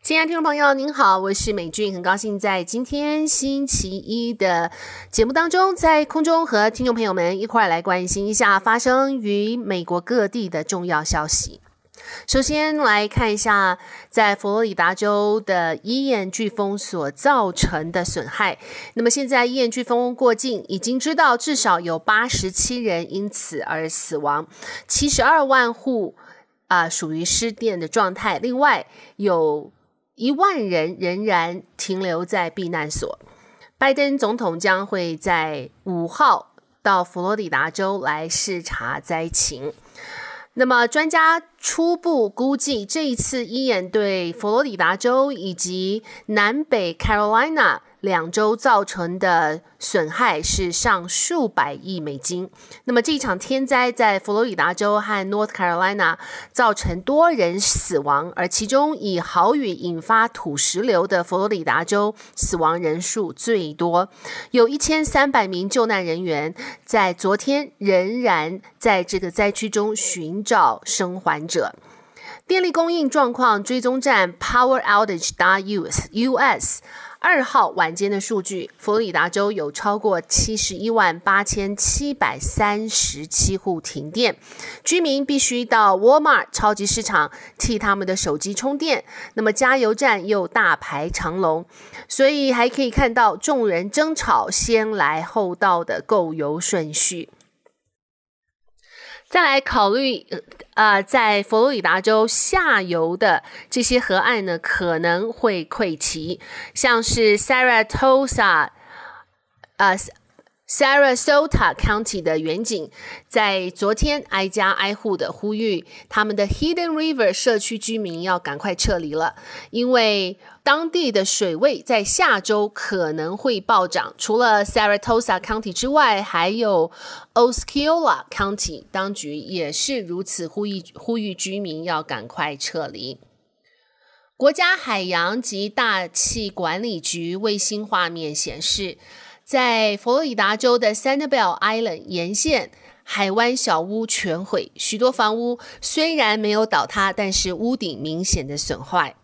亲爱的听众朋友，您好，我是美俊，很高兴在今天星期一的节目当中，在空中和听众朋友们一块来关心一下发生于美国各地的重要消息。首先来看一下，在佛罗里达州的伊眼飓风所造成的损害。那么现在伊眼飓风过境，已经知道至少有八十七人因此而死亡，七十二万户啊、属于失电的状态，另外有。一万人仍然停留在避难所。拜登总统将会在五号到佛罗里达州来视察灾情。那么，专家初步估计，这一次伊眼对佛罗里达州以及南北 Carolina。两周造成的损害是上数百亿美金。那么这一场天灾在佛罗里达州和 North Carolina 造成多人死亡，而其中以豪雨引发土石流的佛罗里达州死亡人数最多，有一千三百名救难人员在昨天仍然在这个灾区中寻找生还者。电力供应状况追踪站 Power Outage US US。二号晚间的数据，佛罗里达州有超过七十一万八千七百三十七户停电，居民必须到 Walmart 超级市场替他们的手机充电。那么加油站又大排长龙，所以还可以看到众人争吵先来后到的购油顺序。再来考虑，呃，在佛罗里达州下游的这些河岸呢，可能会溃堤，像是 Saratoga，呃。Sarasota County 的远景在昨天挨家挨户的呼吁他们的 Hidden River 社区居民要赶快撤离了，因为当地的水位在下周可能会暴涨。除了 Sarasota County 之外，还有 Osceola County 当局也是如此呼吁呼吁居民要赶快撤离。国家海洋及大气管理局卫星画面显示。在佛罗里达州的 Sanibel Island 沿线，海湾小屋全毁，许多房屋虽然没有倒塌，但是屋顶明显的损坏。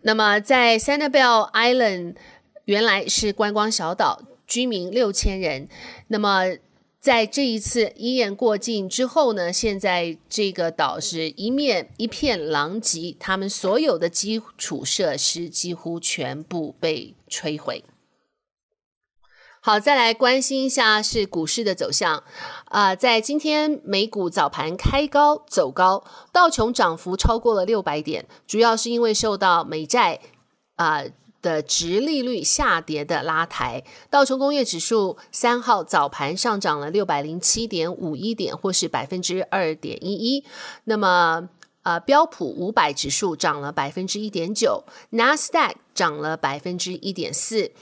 那么，在 Sanibel Island 原来是观光小岛，居民六千人。那么，在这一次伊眼过境之后呢，现在这个岛是一面一片狼藉，他们所有的基础设施几乎全部被摧毁。好，再来关心一下是股市的走向。啊、在今天美股早盘开高走高，道琼涨幅超过了六百点，主要是因为受到美债啊、的殖利率下跌的拉抬。道琼工业指数三号早盘上涨了六百零七点五一点，或是百分之二点一一。那么，啊、标普五百指数涨了百分之一点九，纳斯达克涨了百分之一点四。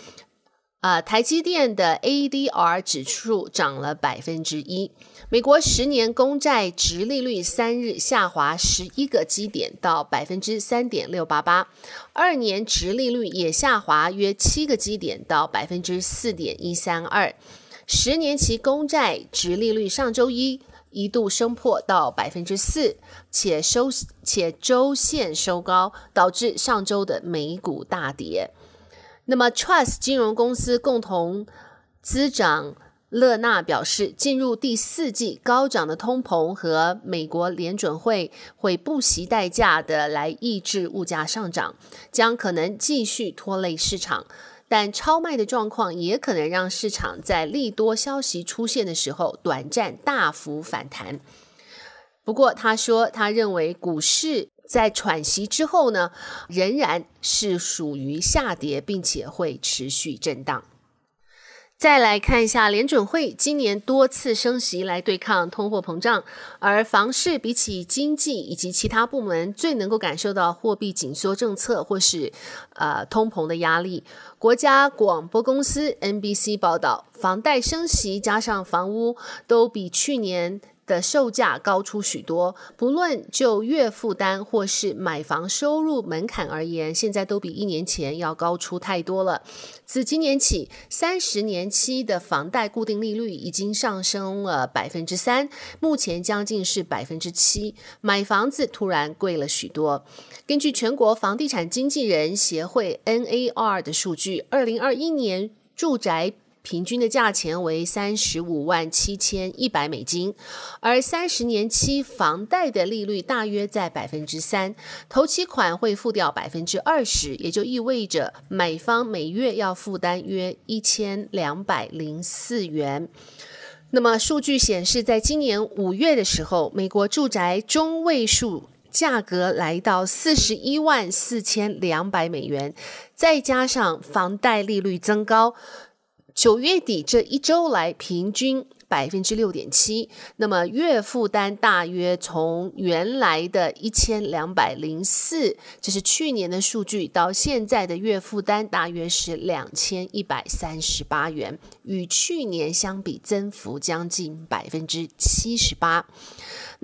呃，台积电的 ADR 指数涨了百分之一。美国十年公债殖利率三日下滑十一个基点到百分之三点六八八，二年殖利率也下滑约七个基点到百分之四点一三二。十年期公债殖利率上周一一度升破到百分之四，且收且周线收高，导致上周的美股大跌。那么，Trust 金融公司共同资长勒纳表示，进入第四季高涨的通膨和美国联准会会不惜代价的来抑制物价上涨，将可能继续拖累市场。但超卖的状况也可能让市场在利多消息出现的时候短暂大幅反弹。不过，他说他认为股市。在喘息之后呢，仍然是属于下跌，并且会持续震荡。再来看一下联准会今年多次升息来对抗通货膨胀，而房市比起经济以及其他部门最能够感受到货币紧缩政策或是呃通膨的压力。国家广播公司 NBC 报道，房贷升息加上房屋都比去年的售价高出许多，不论就月负担或是买房收入门槛而言，现在都比一年前要高出太多了。自今年起，三十年期的房贷固定利率已经上升了百分之三，目前将近是百分之七，买房子突然贵了许多。根据全国房地产经纪人协会 NAR 的数据，二零二一年住宅平均的价钱为三十五万七千一百美金，而三十年期房贷的利率大约在百分之三，头期款会付掉百分之二十，也就意味着买方每月要负担约一千两百零四元。那么数据显示，在今年五月的时候，美国住宅中位数价格来到四十一万四千两百美元，再加上房贷利率增高。九月底这一周来，平均百分之六点七，那么月负担大约从原来的一千两百零四，这是去年的数据，到现在的月负担大约是两千一百三十八元，与去年相比增幅将近百分之七十八。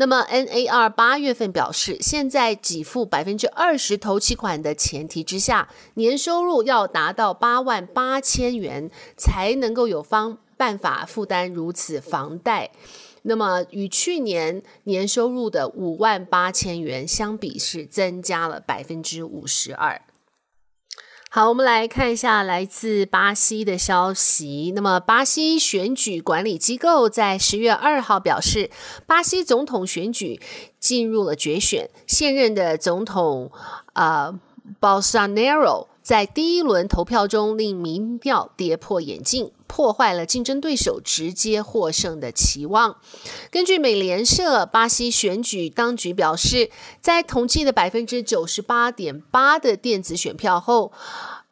那么，NAR 八月份表示，现在给付百分之二十头期款的前提之下，年收入要达到八万八千元，才能够有方办法负担如此房贷。那么，与去年年收入的五万八千元相比，是增加了百分之五十二。好，我们来看一下来自巴西的消息。那么，巴西选举管理机构在十月二号表示，巴西总统选举进入了决选，现任的总统呃，Bolsonaro 在第一轮投票中令民调跌破眼镜，破坏了竞争对手直接获胜的期望。根据美联社，巴西选举当局表示，在统计的百分之九十八点八的电子选票后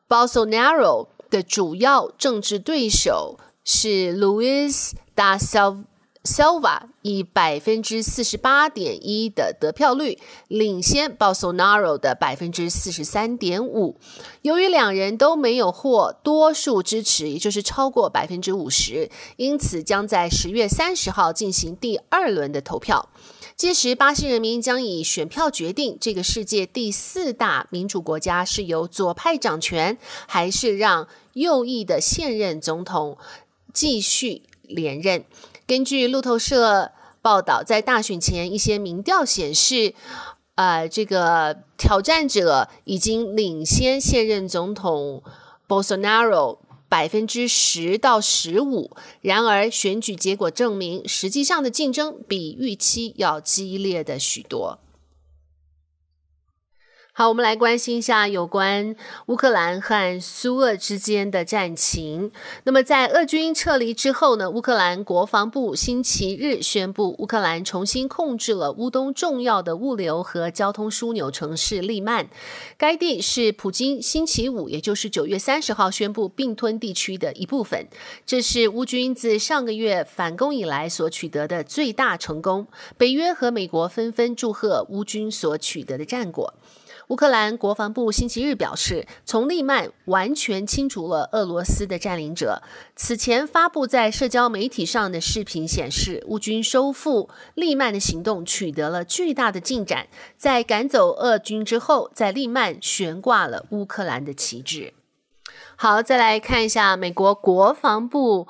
，Bolsonaro 的主要政治对手是 Luiz da Silva。Silva 以百分之四十八点一的得票率领先 Bolsonaro 的百分之四十三点五。由于两人都没有获多数支持，也就是超过百分之五十，因此将在十月三十号进行第二轮的投票。届时，巴西人民将以选票决定这个世界第四大民主国家是由左派掌权，还是让右翼的现任总统继续连任。根据路透社报道，在大选前，一些民调显示，呃，这个挑战者已经领先现任总统 Bolsonaro 百分之十到十五。然而，选举结果证明，实际上的竞争比预期要激烈的许多。好，我们来关心一下有关乌克兰和苏俄之间的战情。那么，在俄军撤离之后呢，乌克兰国防部星期日宣布，乌克兰重新控制了乌东重要的物流和交通枢纽城市利曼。该地是普京星期五，也就是九月三十号宣布并吞地区的一部分。这是乌军自上个月反攻以来所取得的最大成功。北约和美国纷纷祝贺乌军所取得的战果。乌克兰国防部星期日表示，从利曼完全清除了俄罗斯的占领者。此前发布在社交媒体上的视频显示，乌军收复利曼的行动取得了巨大的进展。在赶走俄军之后，在利曼悬挂了乌克兰的旗帜。好，再来看一下美国国防部。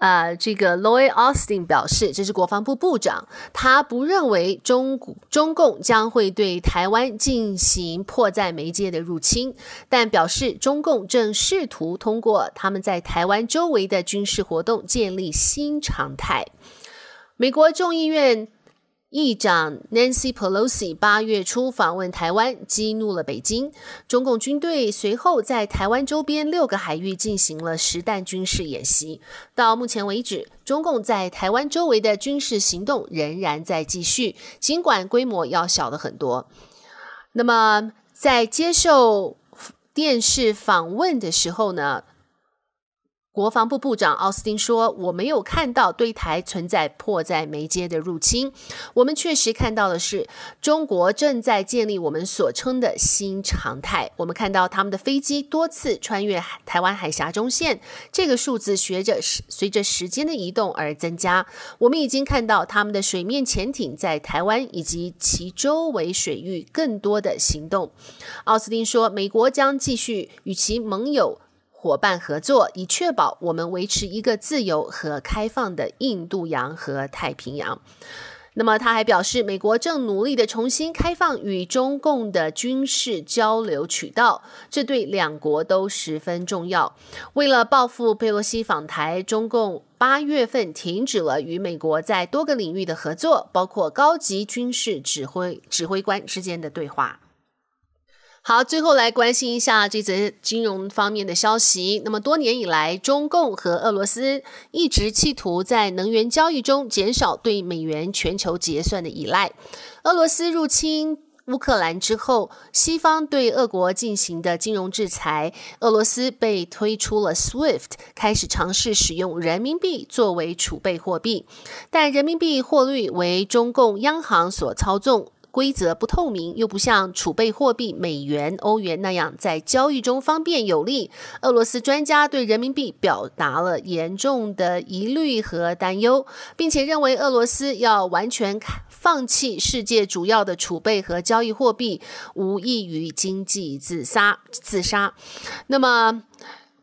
呃，这个 Lloyd Austin 表示，这是国防部部长，他不认为中中共将会对台湾进行迫在眉睫的入侵，但表示中共正试图通过他们在台湾周围的军事活动建立新常态。美国众议院。议长 Nancy Pelosi 八月初访问台湾，激怒了北京。中共军队随后在台湾周边六个海域进行了实弹军事演习。到目前为止，中共在台湾周围的军事行动仍然在继续，尽管规模要小了很多。那么，在接受电视访问的时候呢？国防部部长奥斯汀说：“我没有看到对台存在迫在眉睫的入侵。我们确实看到的是，中国正在建立我们所称的新常态。我们看到他们的飞机多次穿越台湾海峡中线，这个数字随着随着时间的移动而增加。我们已经看到他们的水面潜艇在台湾以及其周围水域更多的行动。”奥斯汀说：“美国将继续与其盟友。”伙伴合作，以确保我们维持一个自由和开放的印度洋和太平洋。那么，他还表示，美国正努力的重新开放与中共的军事交流渠道，这对两国都十分重要。为了报复佩洛西访台，中共八月份停止了与美国在多个领域的合作，包括高级军事指挥指挥官之间的对话。好，最后来关心一下这则金融方面的消息。那么多年以来，中共和俄罗斯一直企图在能源交易中减少对美元全球结算的依赖。俄罗斯入侵乌克兰之后，西方对俄国进行的金融制裁，俄罗斯被推出了 SWIFT，开始尝试使用人民币作为储备货币，但人民币汇率为中共央行所操纵。规则不透明，又不像储备货币美元、欧元那样在交易中方便有利。俄罗斯专家对人民币表达了严重的疑虑和担忧，并且认为俄罗斯要完全放弃世界主要的储备和交易货币，无异于经济自杀。自杀。那么，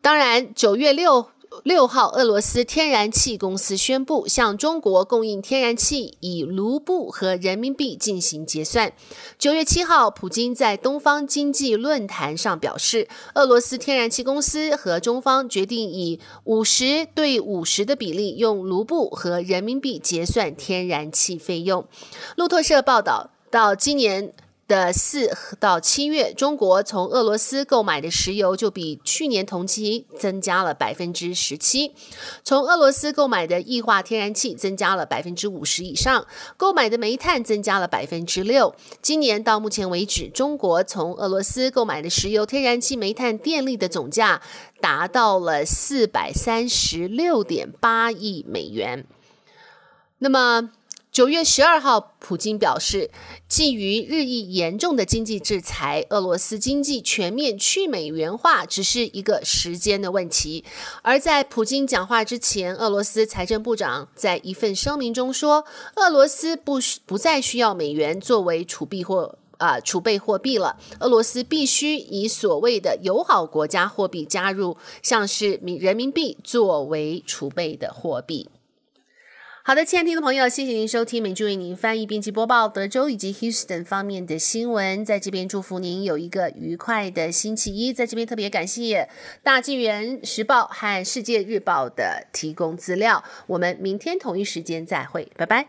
当然，九月六。六号，俄罗斯天然气公司宣布向中国供应天然气以卢布和人民币进行结算。九月七号，普京在东方经济论坛上表示，俄罗斯天然气公司和中方决定以五十对五十的比例用卢布和人民币结算天然气费用。路透社报道，到今年。的四到七月，中国从俄罗斯购买的石油就比去年同期增加了百分之十七，从俄罗斯购买的液化天然气增加了百分之五十以上，购买的煤炭增加了百分之六。今年到目前为止，中国从俄罗斯购买的石油、天然气、煤炭、电力的总价达到了四百三十六点八亿美元。那么。九月十二号，普京表示，基于日益严重的经济制裁，俄罗斯经济全面去美元化只是一个时间的问题。而在普京讲话之前，俄罗斯财政部长在一份声明中说，俄罗斯不不再需要美元作为储备货啊、储备货币了，俄罗斯必须以所谓的友好国家货币加入，像是民人民币作为储备的货币。好的，亲爱的听众朋友，谢谢您收听美剧为您翻译、编辑播报德州以及 Houston 方面的新闻。在这边祝福您有一个愉快的星期一。在这边特别感谢大纪元时报和世界日报的提供资料。我们明天同一时间再会，拜拜。